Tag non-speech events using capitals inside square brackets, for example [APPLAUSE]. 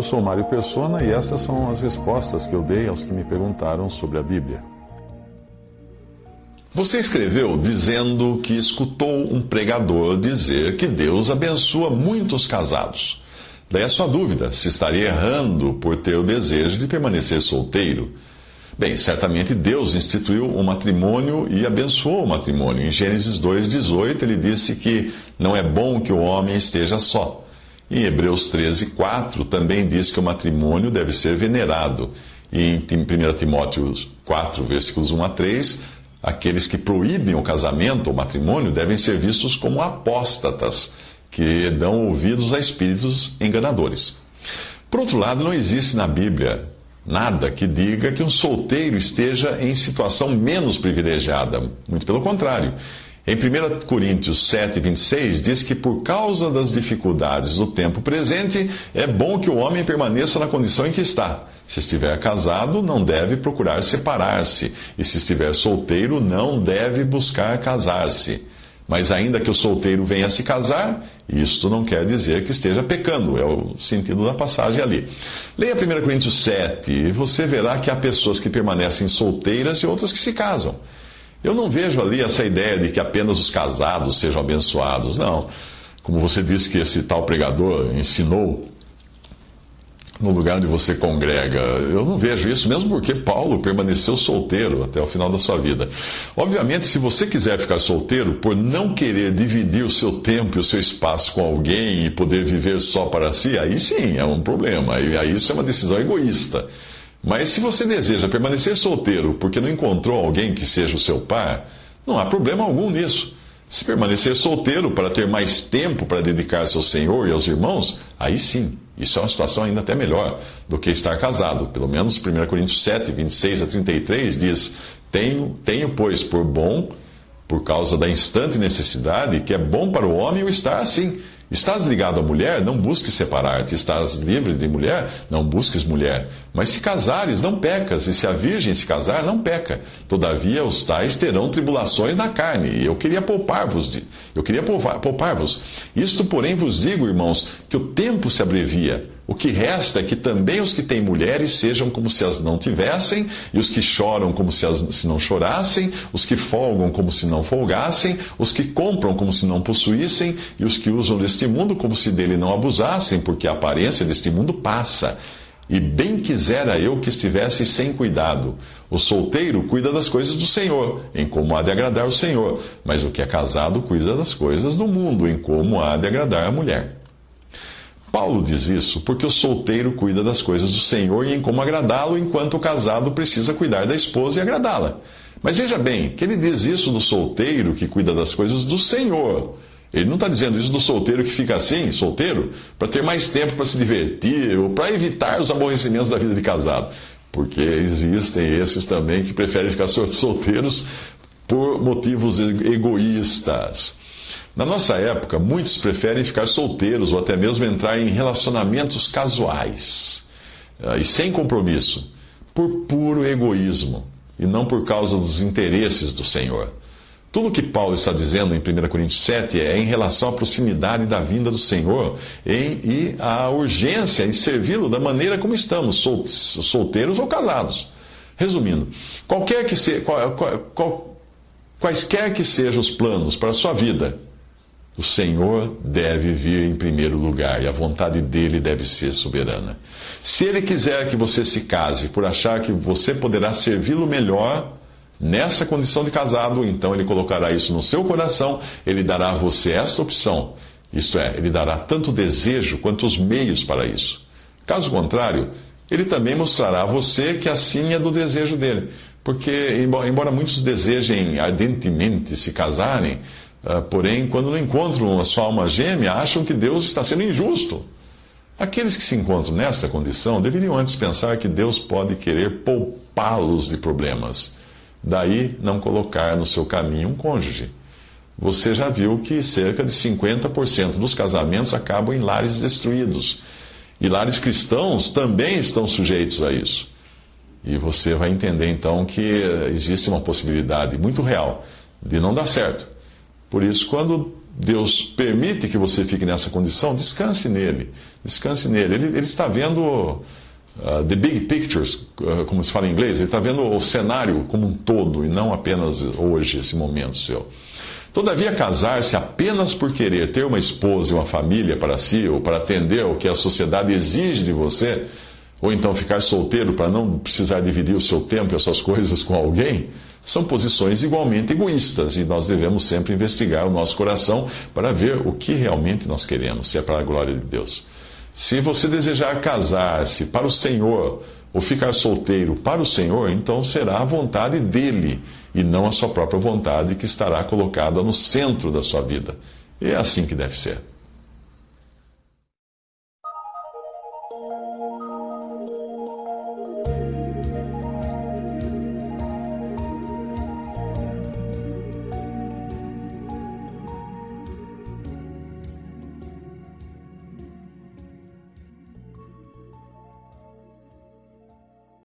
Eu sou Mário Persona e essas são as respostas que eu dei aos que me perguntaram sobre a Bíblia. Você escreveu dizendo que escutou um pregador dizer que Deus abençoa muitos casados. Daí a sua dúvida, se estaria errando por ter o desejo de permanecer solteiro. Bem, certamente Deus instituiu o matrimônio e abençoou o matrimônio. Em Gênesis 2,18 ele disse que não é bom que o homem esteja só. Em Hebreus 13,4 também diz que o matrimônio deve ser venerado. E em 1 Timóteo 4, versículos 1 a 3, aqueles que proíbem o casamento ou matrimônio devem ser vistos como apóstatas, que dão ouvidos a espíritos enganadores. Por outro lado, não existe na Bíblia nada que diga que um solteiro esteja em situação menos privilegiada. Muito pelo contrário. Em 1 Coríntios 7, 26, diz que por causa das dificuldades do tempo presente, é bom que o homem permaneça na condição em que está. Se estiver casado, não deve procurar separar-se, e se estiver solteiro, não deve buscar casar-se. Mas ainda que o solteiro venha se casar, isto não quer dizer que esteja pecando, é o sentido da passagem ali. Leia 1 Coríntios 7 e você verá que há pessoas que permanecem solteiras e outras que se casam. Eu não vejo ali essa ideia de que apenas os casados sejam abençoados, não. Como você disse que esse tal pregador ensinou no lugar onde você congrega. Eu não vejo isso, mesmo porque Paulo permaneceu solteiro até o final da sua vida. Obviamente, se você quiser ficar solteiro por não querer dividir o seu tempo e o seu espaço com alguém e poder viver só para si, aí sim é um problema. Aí isso é uma decisão egoísta. Mas se você deseja permanecer solteiro porque não encontrou alguém que seja o seu par, não há problema algum nisso. Se permanecer solteiro para ter mais tempo para dedicar-se ao Senhor e aos irmãos, aí sim, isso é uma situação ainda até melhor do que estar casado. Pelo menos 1 Coríntios 7, 26 a 33 diz: Tenho, tenho pois, por bom, por causa da instante necessidade, que é bom para o homem o estar assim Estás ligado à mulher, não busques separar-te. Estás livre de mulher, não busques mulher. Mas se casares, não pecas. E se a virgem se casar, não peca. Todavia, os tais terão tribulações na carne. E eu queria poupar-vos. Eu queria poupar-vos. Isto, porém, vos digo, irmãos, que o tempo se abrevia. O que resta é que também os que têm mulheres sejam como se as não tivessem, e os que choram como se, as, se não chorassem, os que folgam como se não folgassem, os que compram como se não possuíssem, e os que usam deste mundo como se dele não abusassem, porque a aparência deste mundo passa. E bem quisera eu que estivesse sem cuidado. O solteiro cuida das coisas do Senhor, em como há de agradar o Senhor, mas o que é casado cuida das coisas do mundo, em como há de agradar a mulher. Paulo diz isso porque o solteiro cuida das coisas do Senhor e em como agradá-lo, enquanto o casado precisa cuidar da esposa e agradá-la. Mas veja bem, que ele diz isso do solteiro que cuida das coisas do Senhor. Ele não está dizendo isso do solteiro que fica assim, solteiro, para ter mais tempo para se divertir ou para evitar os aborrecimentos da vida de casado. Porque existem esses também que preferem ficar [LAUGHS] solteiros por motivos egoístas. Na nossa época, muitos preferem ficar solteiros ou até mesmo entrar em relacionamentos casuais uh, e sem compromisso, por puro egoísmo e não por causa dos interesses do Senhor. Tudo o que Paulo está dizendo em 1 Coríntios 7 é em relação à proximidade da vinda do Senhor e à urgência em servi-lo da maneira como estamos, sol, solteiros ou casados. Resumindo, qualquer que se, qual, qual, quaisquer que sejam os planos para a sua vida, o Senhor deve vir em primeiro lugar e a vontade dele deve ser soberana. Se ele quiser que você se case por achar que você poderá servi-lo melhor nessa condição de casado, então ele colocará isso no seu coração, ele dará a você essa opção. Isto é, ele dará tanto desejo quanto os meios para isso. Caso contrário, ele também mostrará a você que assim é do desejo dele. Porque, embora muitos desejem ardentemente se casarem, porém, quando não encontram a sua alma gêmea, acham que Deus está sendo injusto. Aqueles que se encontram nessa condição deveriam antes pensar que Deus pode querer poupá-los de problemas. Daí não colocar no seu caminho um cônjuge. Você já viu que cerca de 50% dos casamentos acabam em lares destruídos. E lares cristãos também estão sujeitos a isso. E você vai entender então que existe uma possibilidade muito real de não dar certo. Por isso, quando Deus permite que você fique nessa condição, descanse nele. Descanse nele. Ele, ele está vendo uh, the big pictures, uh, como se fala em inglês, ele está vendo o cenário como um todo e não apenas hoje, esse momento seu. Todavia, casar-se apenas por querer ter uma esposa e uma família para si, ou para atender ao que a sociedade exige de você, ou então ficar solteiro para não precisar dividir o seu tempo e as suas coisas com alguém, são posições igualmente egoístas e nós devemos sempre investigar o nosso coração para ver o que realmente nós queremos, se é para a glória de Deus. Se você desejar casar-se para o Senhor ou ficar solteiro para o Senhor, então será a vontade dele e não a sua própria vontade que estará colocada no centro da sua vida. E é assim que deve ser.